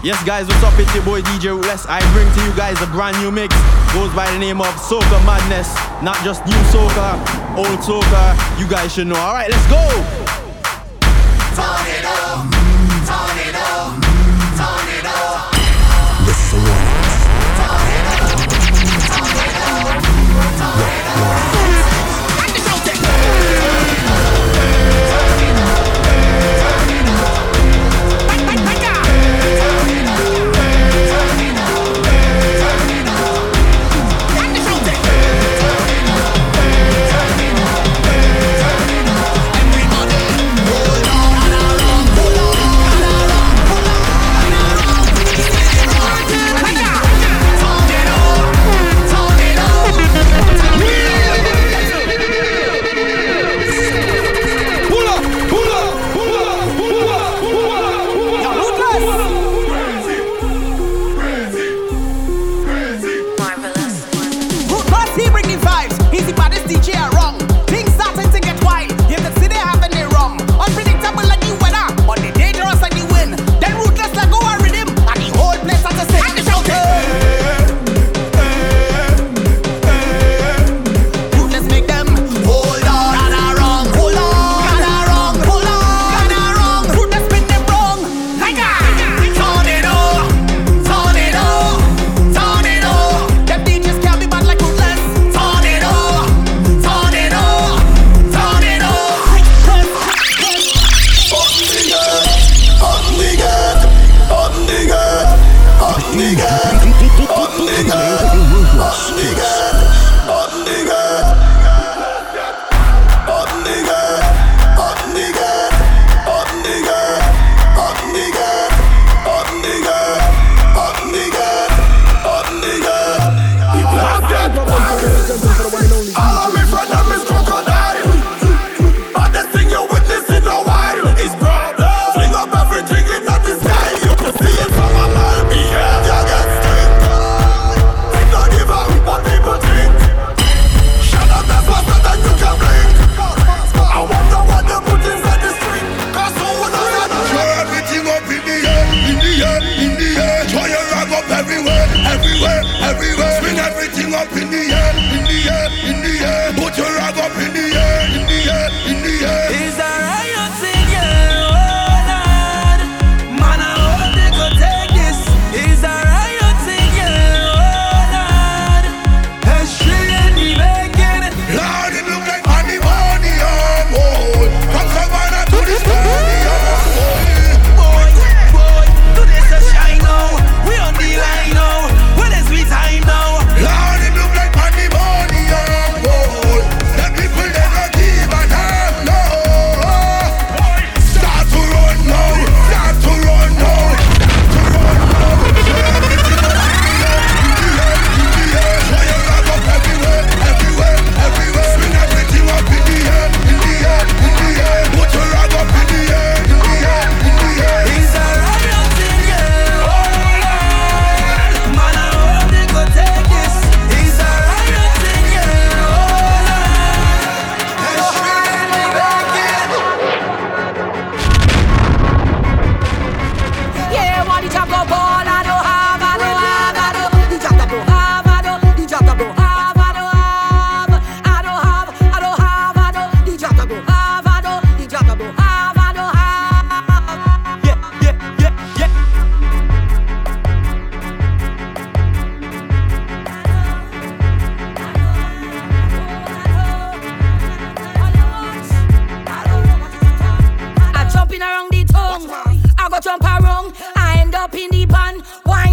Yes, guys, what's up? It's your boy DJ Rootless. I bring to you guys a brand new mix. Goes by the name of Soca Madness. Not just new soca, old soca. You guys should know. Alright, let's go! Tornado! Tornado!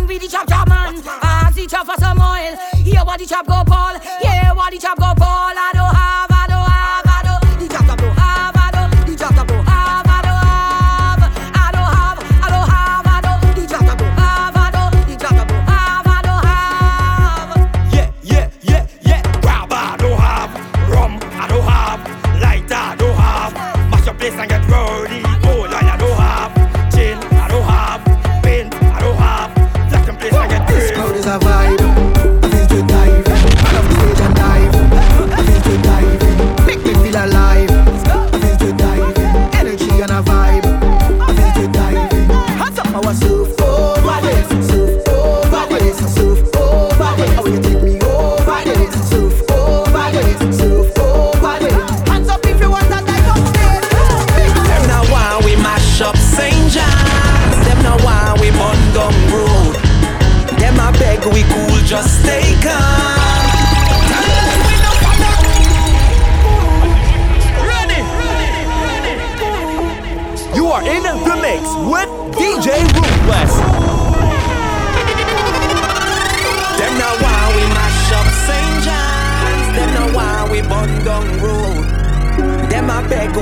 man with the chop chop man. Ask the chop for some oil. Yeah, what the chop go ball. Yeah, what the chop go ball. I don't have.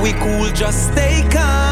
We cool, just stay calm.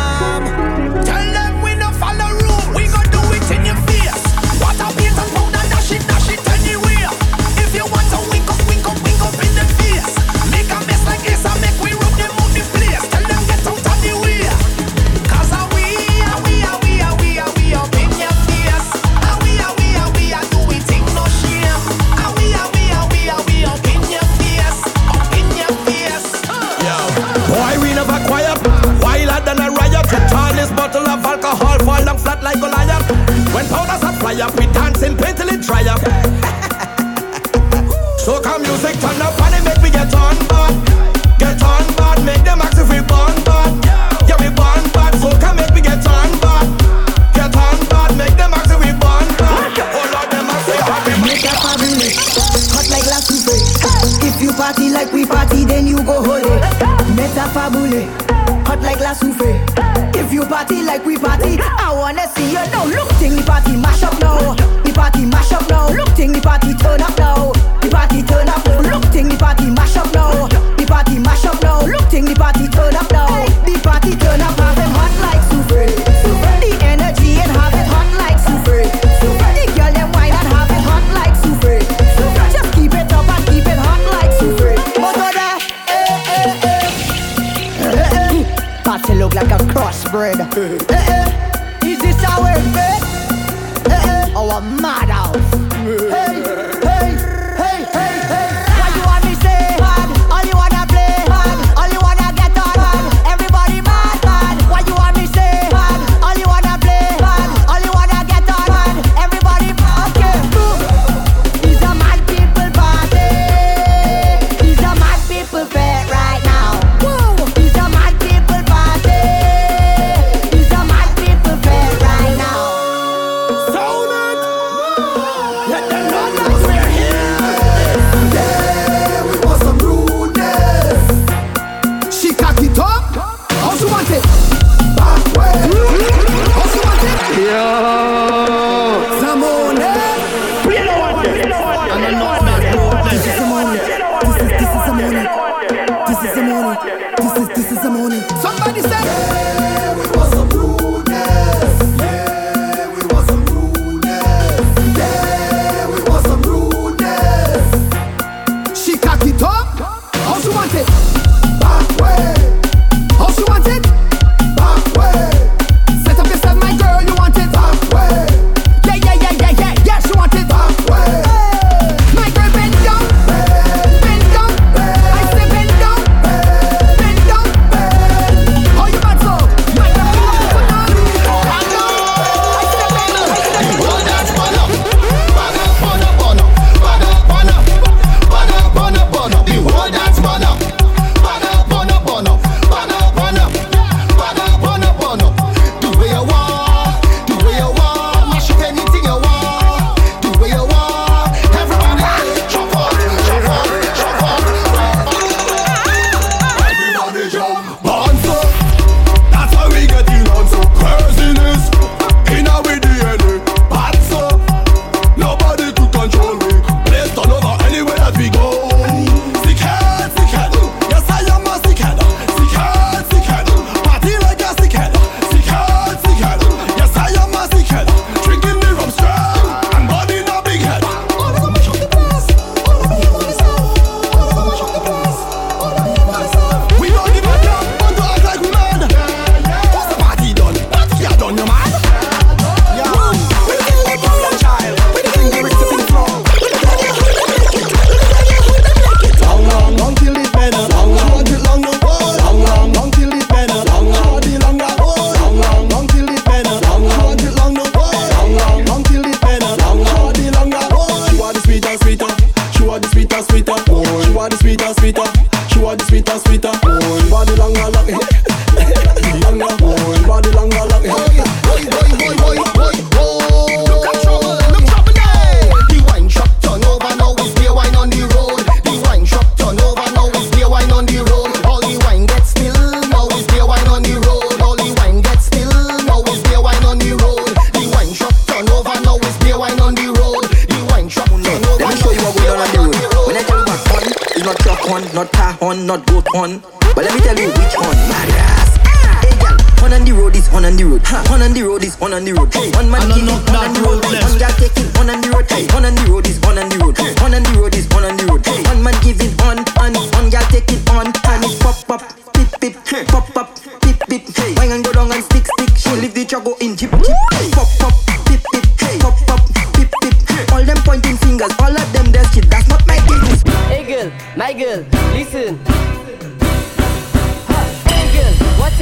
Cocky it. How she want it?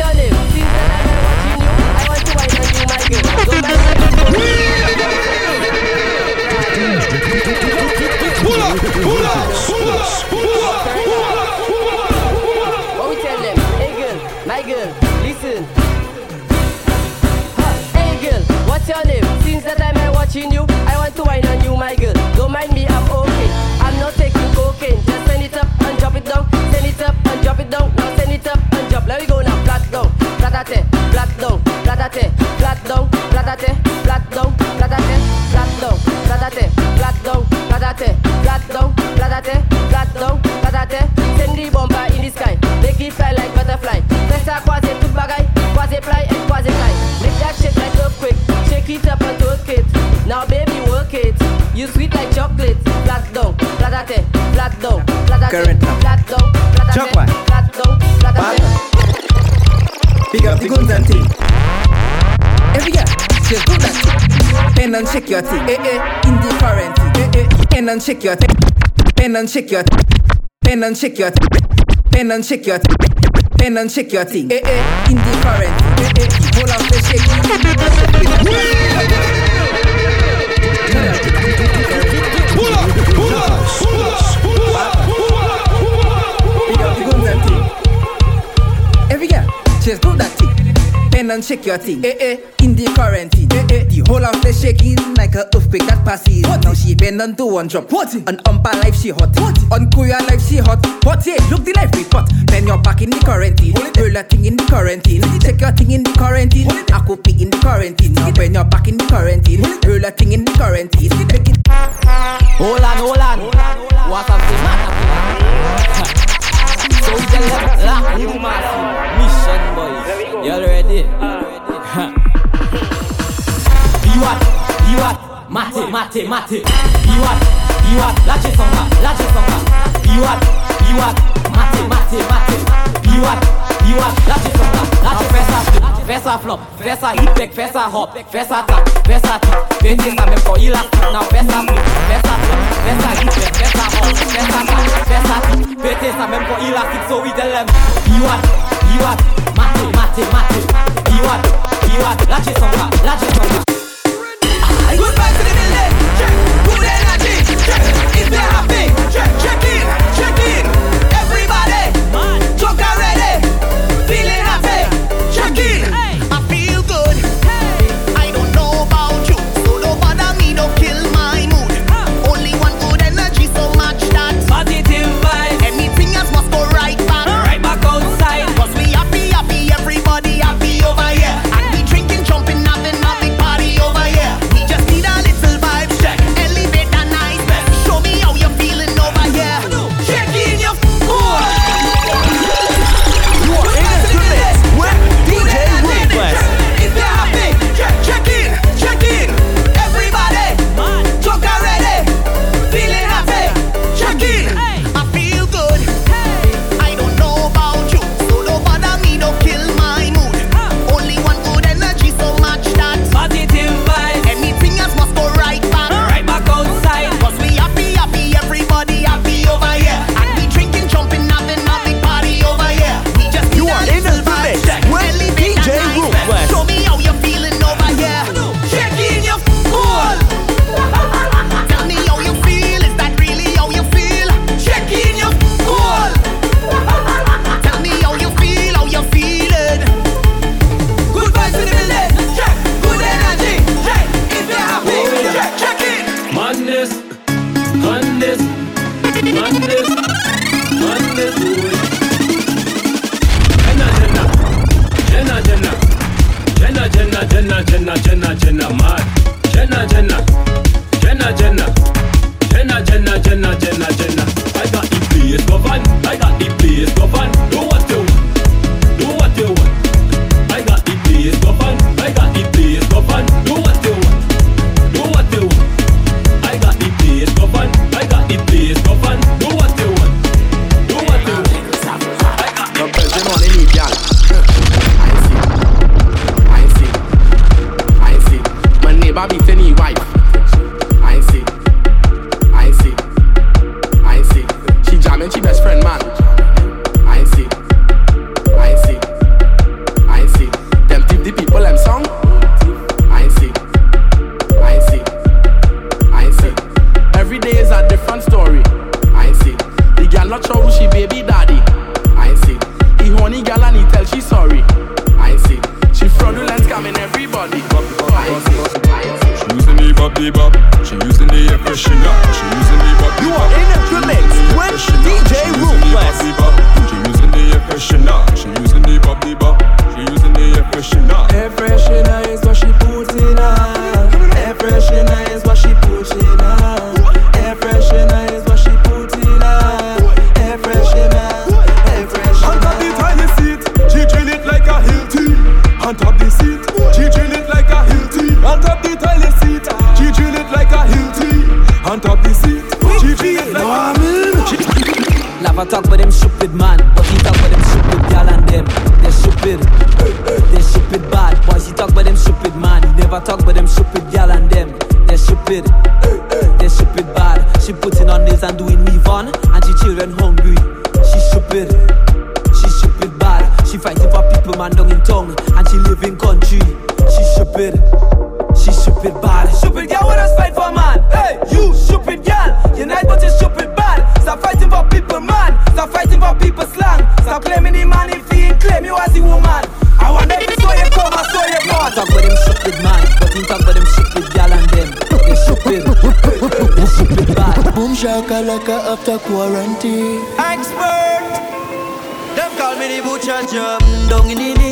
You, them? My girl, listen. What's your name? Since I'm watching you, I want to wine on you, my girl. Don't mind me, I'm okay. I'm not taking cocaine. Just it up and drop it down. It up and drop it down. Now it up and drop. Let me go now. Down, flatate, flat down, flatate, flat down, flatate, flat down, flatate, flat down, flatate, flat down, flatate, flat down, flatate, flat down, flatate. Send the bumper in the sky. Make it fly like butterfly. Fais ça croiser tout bagaille. Croiser fly and croiser fly. Make that shit like earthquake. Shake it up and twerk it. Now baby work it. You sweet like chocolate. Flat down, flatate, flat down, now. flat down, flatate, Chuck Big up the guns and thing. Every girl, just do that. Pen and shake your thing. Eh eh, indifferent. Eh eh, pen and shake your thing. Pen and shake your thing. Pen and shake your thing. Pen and shake your thing. Pen and shake your thing. Eh eh, indifferent. Eh eh, hold on the shake. Pen and shake your thing. Eh eh, indifferent thing. Eh eh, the whole house is shaking like a earthquake that passes. What now she bend on to one drop. What? On umpa life she hot. What? On Korea life she hot. What? Yeah, look the life report. Then you're back in the quarantine. Roll a thing in the quarantine. Check your thing in the quarantine. I could be in the quarantine. Now when you're back in the quarantine. Roll a thing in the quarantine. Make it Hold on, hold on. What a thing, man. So we tell them, lock Y'all ready? Biwat, biwat, mate, mate, mate. Biwat, biwat, lâchez son bas, lâchez son bas. Biwat, biwat, mate, mate, mate. Biwat, biwat, lâchez son bas, lâchez fais ça, fais ça flop, fais ça hip tech, fais ça hop, fais ça tap, fais ça tip. Mettez ça même quand il a non, fais ça flip, fais ça flop, fais ça hip back, fais ça hop, fais ça tap, fais ça tip. Mettez ça même So we tell them. il te l'aime. Biwat, mate maty, maty Goodbye to the village. check, good energy, check, is there? after quarantine. Expert, them call me the butcher job down in it.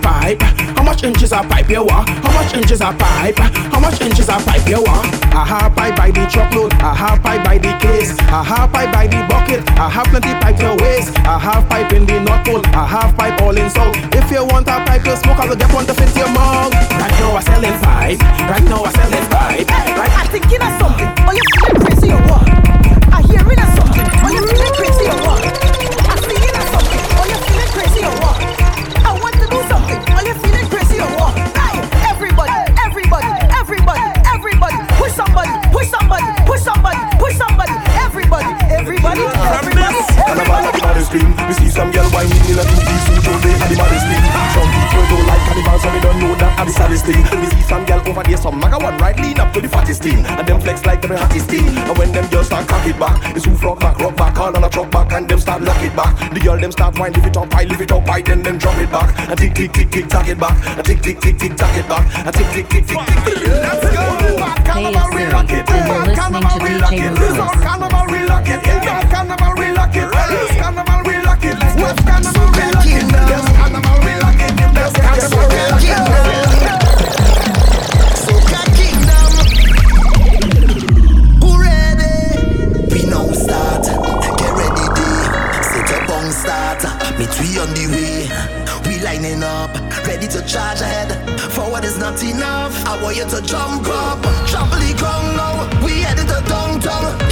pipe? How much inches are pipe you want? How much inches are pipe? How much inches are pipe you want? I half pipe by the truckload, I half pipe by the case, I half pipe by the bucket, I have plenty pipe to waste. I half pipe in the North Pole, I half pipe all in salt. If you want a pipe to smoke, I will get one to fit your mouth. Right now I'm selling pipe, right now I'm selling pipe. Right, I think you of something, Are you're crazy or what? to the fattest team And them flex like every hottest team And when them girls start cock it back It's who frog back, rock back, all on a truck back And them start lock it back The girl them start wine, lift it up high, lift it up high Then them drop it back And tick, tick, tick, tick, tack it back And tick, tick, tick, tick, tack it back And tick, tick, tick, tick, tick, Let's go Back Carnival, we rock it Back Carnival, we rock it Back Carnival, we rock it Back Carnival, we rock it Back Carnival, we rock it Back Carnival, we rock it ready to charge ahead. Forward is not enough. I want you to jump up. Trampoline come now. We headed to downtown.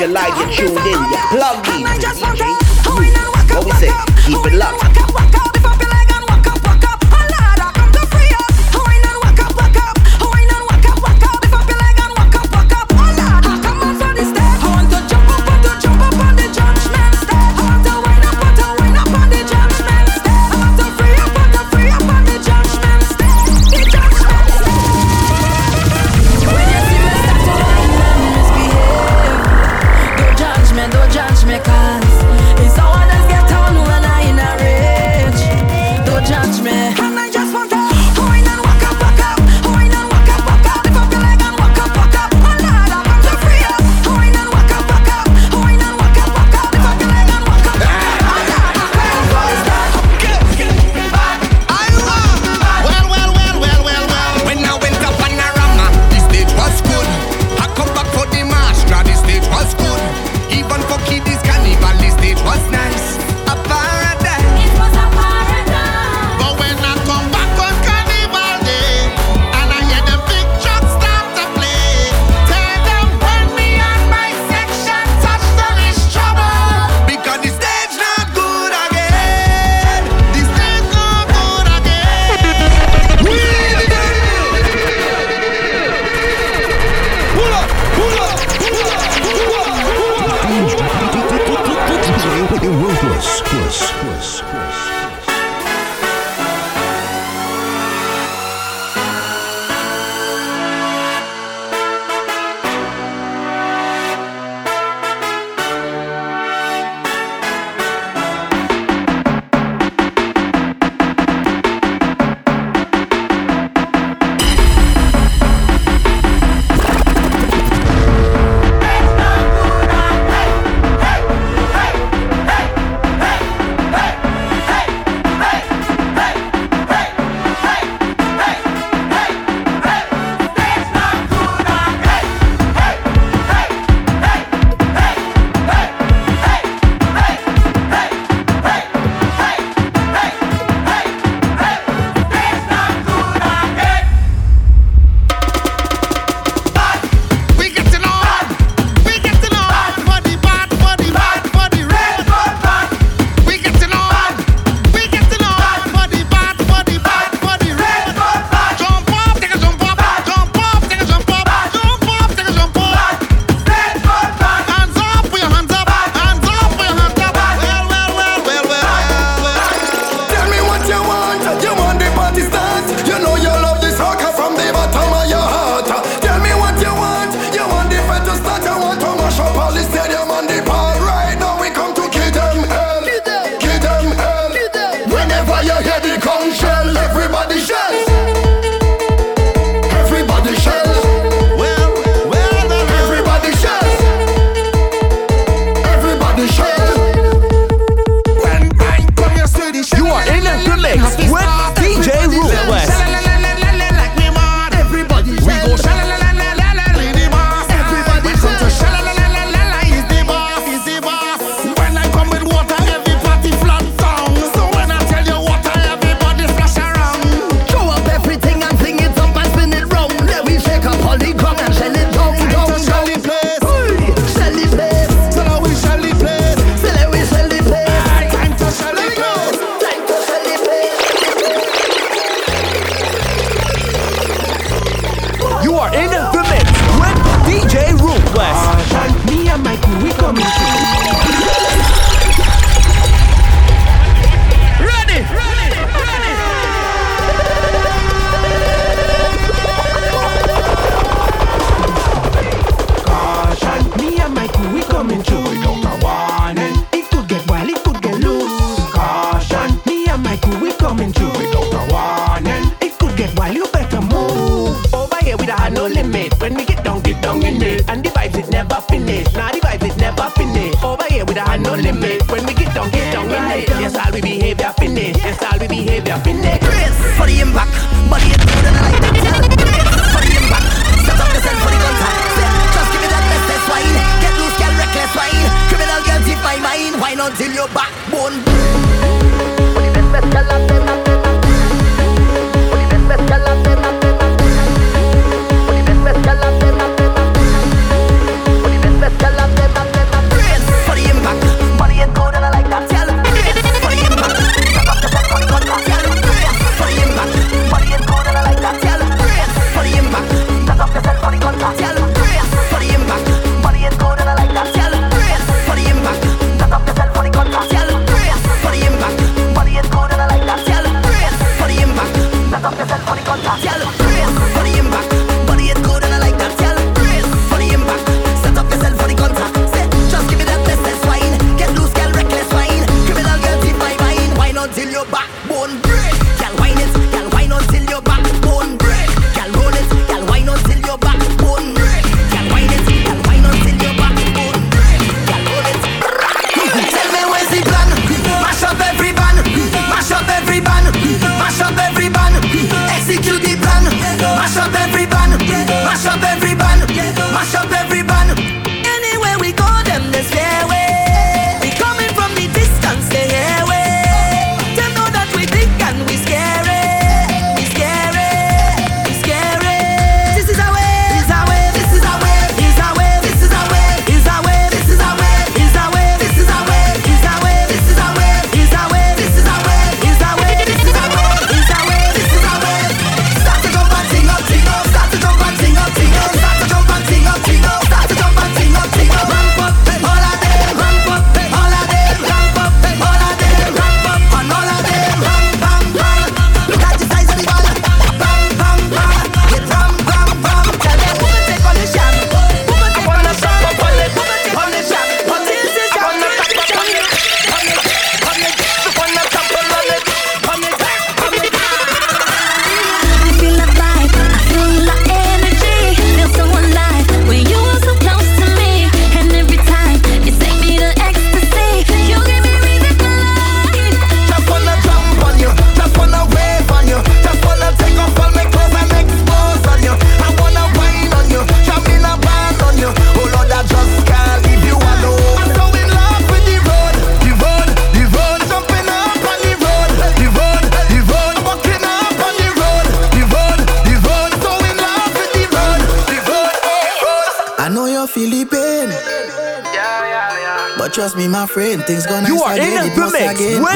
you're live, you're tuned in, you're plugged in. What we say? Keep it locked.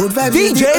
Good vibes. DJ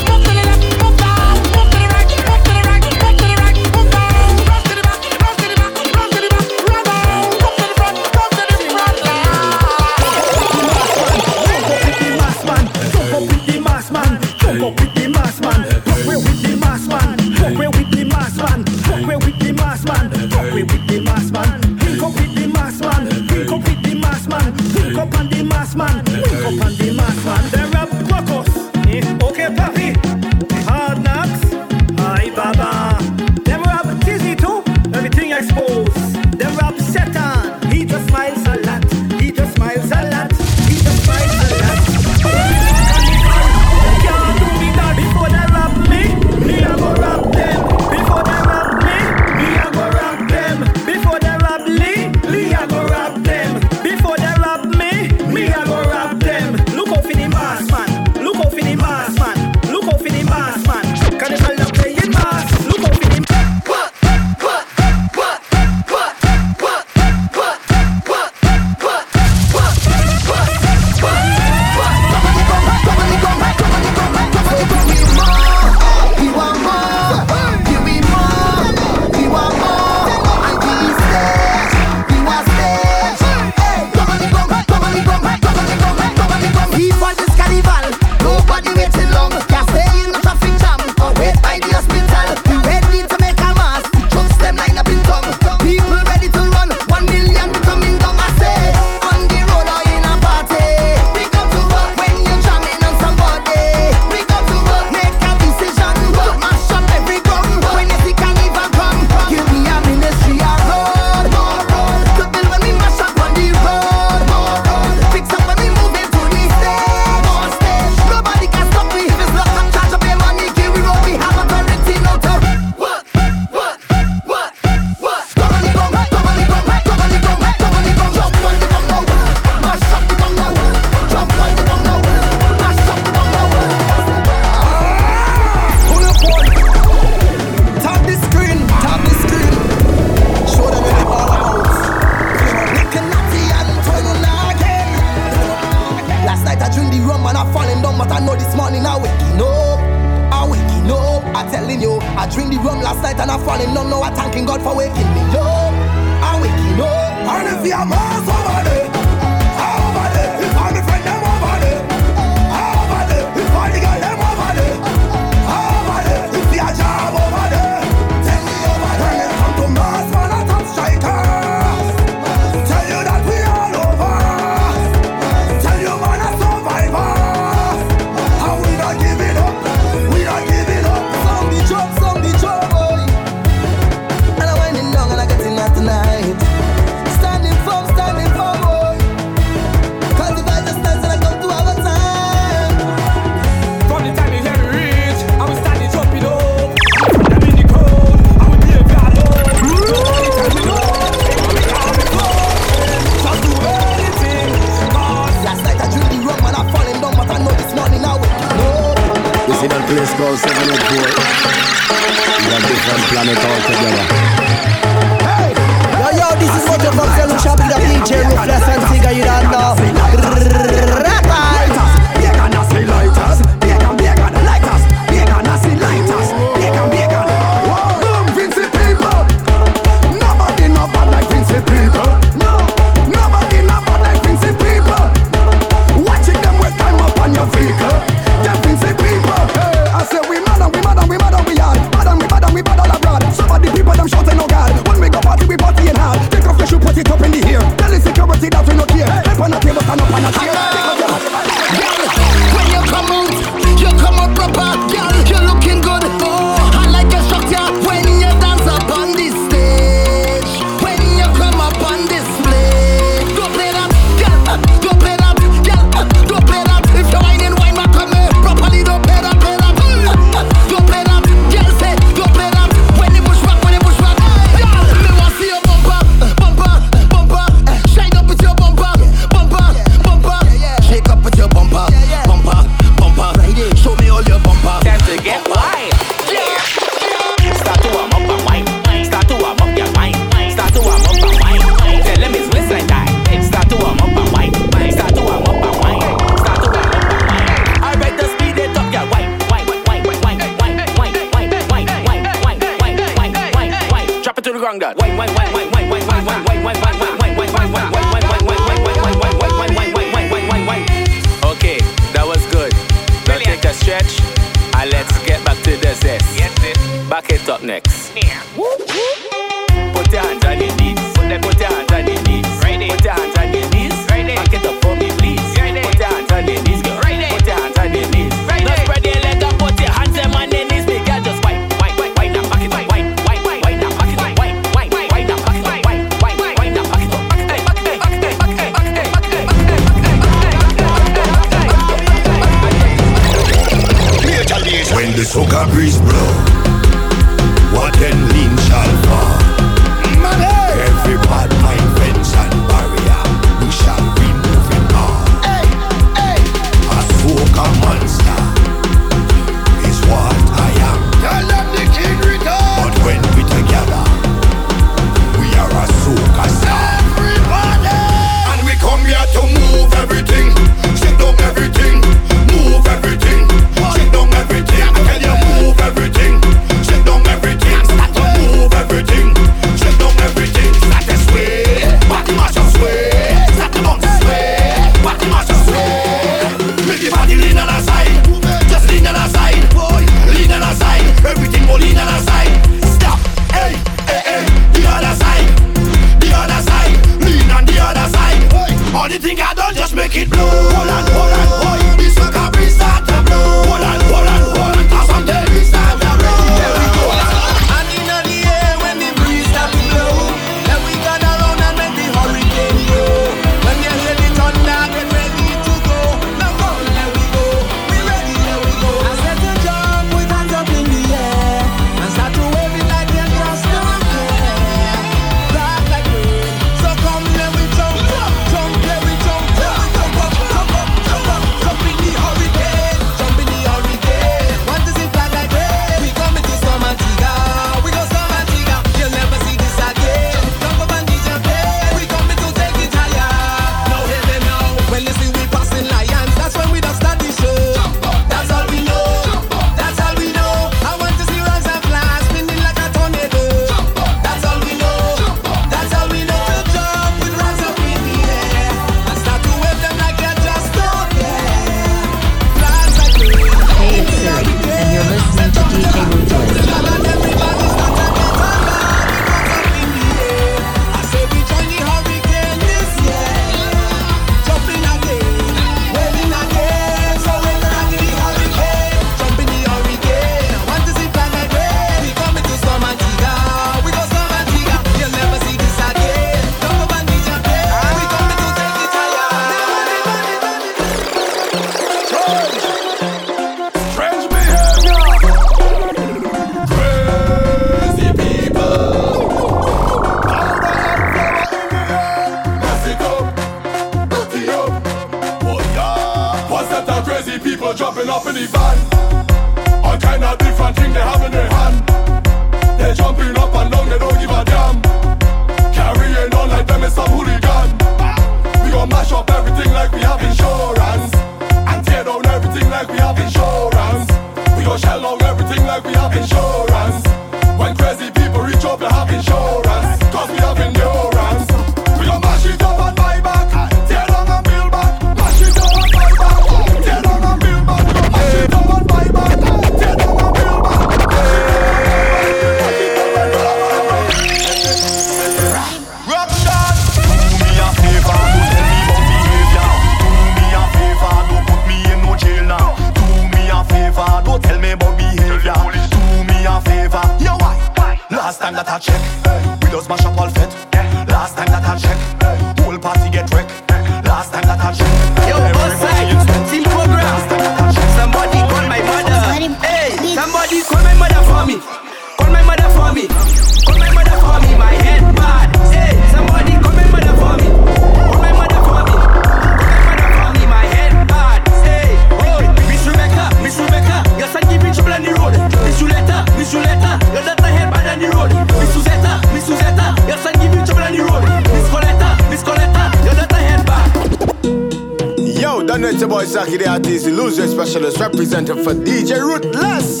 center for DJ Ruthless.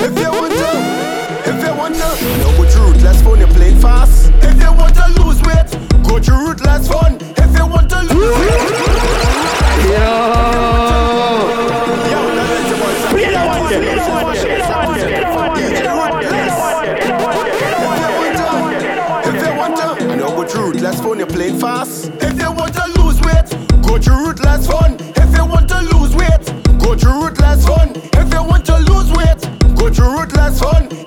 If you want to, if you want to, no go to Ruthless phone, You're playing fast. If you want to lose weight, go to Ruthless phone. If you want to lose weight. Yo. Play the one, play the one, play the one, play the one, play the one. Ruthless phone, you playing fast. If you want to lose weight, go to Ruthless phone. son.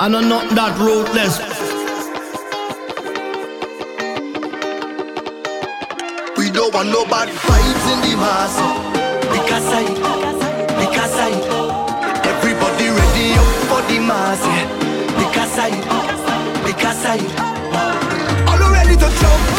I know not that ruthless. We don't want no bad vibes in the mass. Pick a side, pick. Everybody ready up for the mass. Pick a side, pick a side. Ready to jump?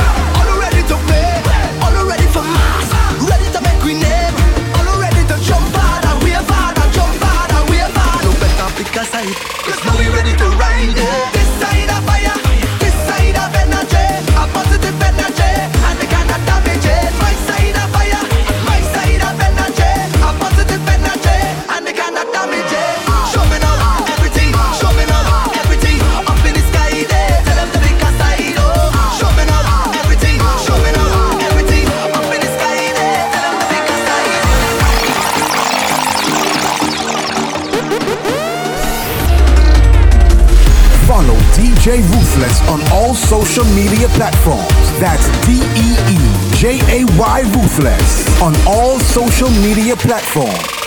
social media platforms. That's D E E J A Y Ruthless on all social media platforms.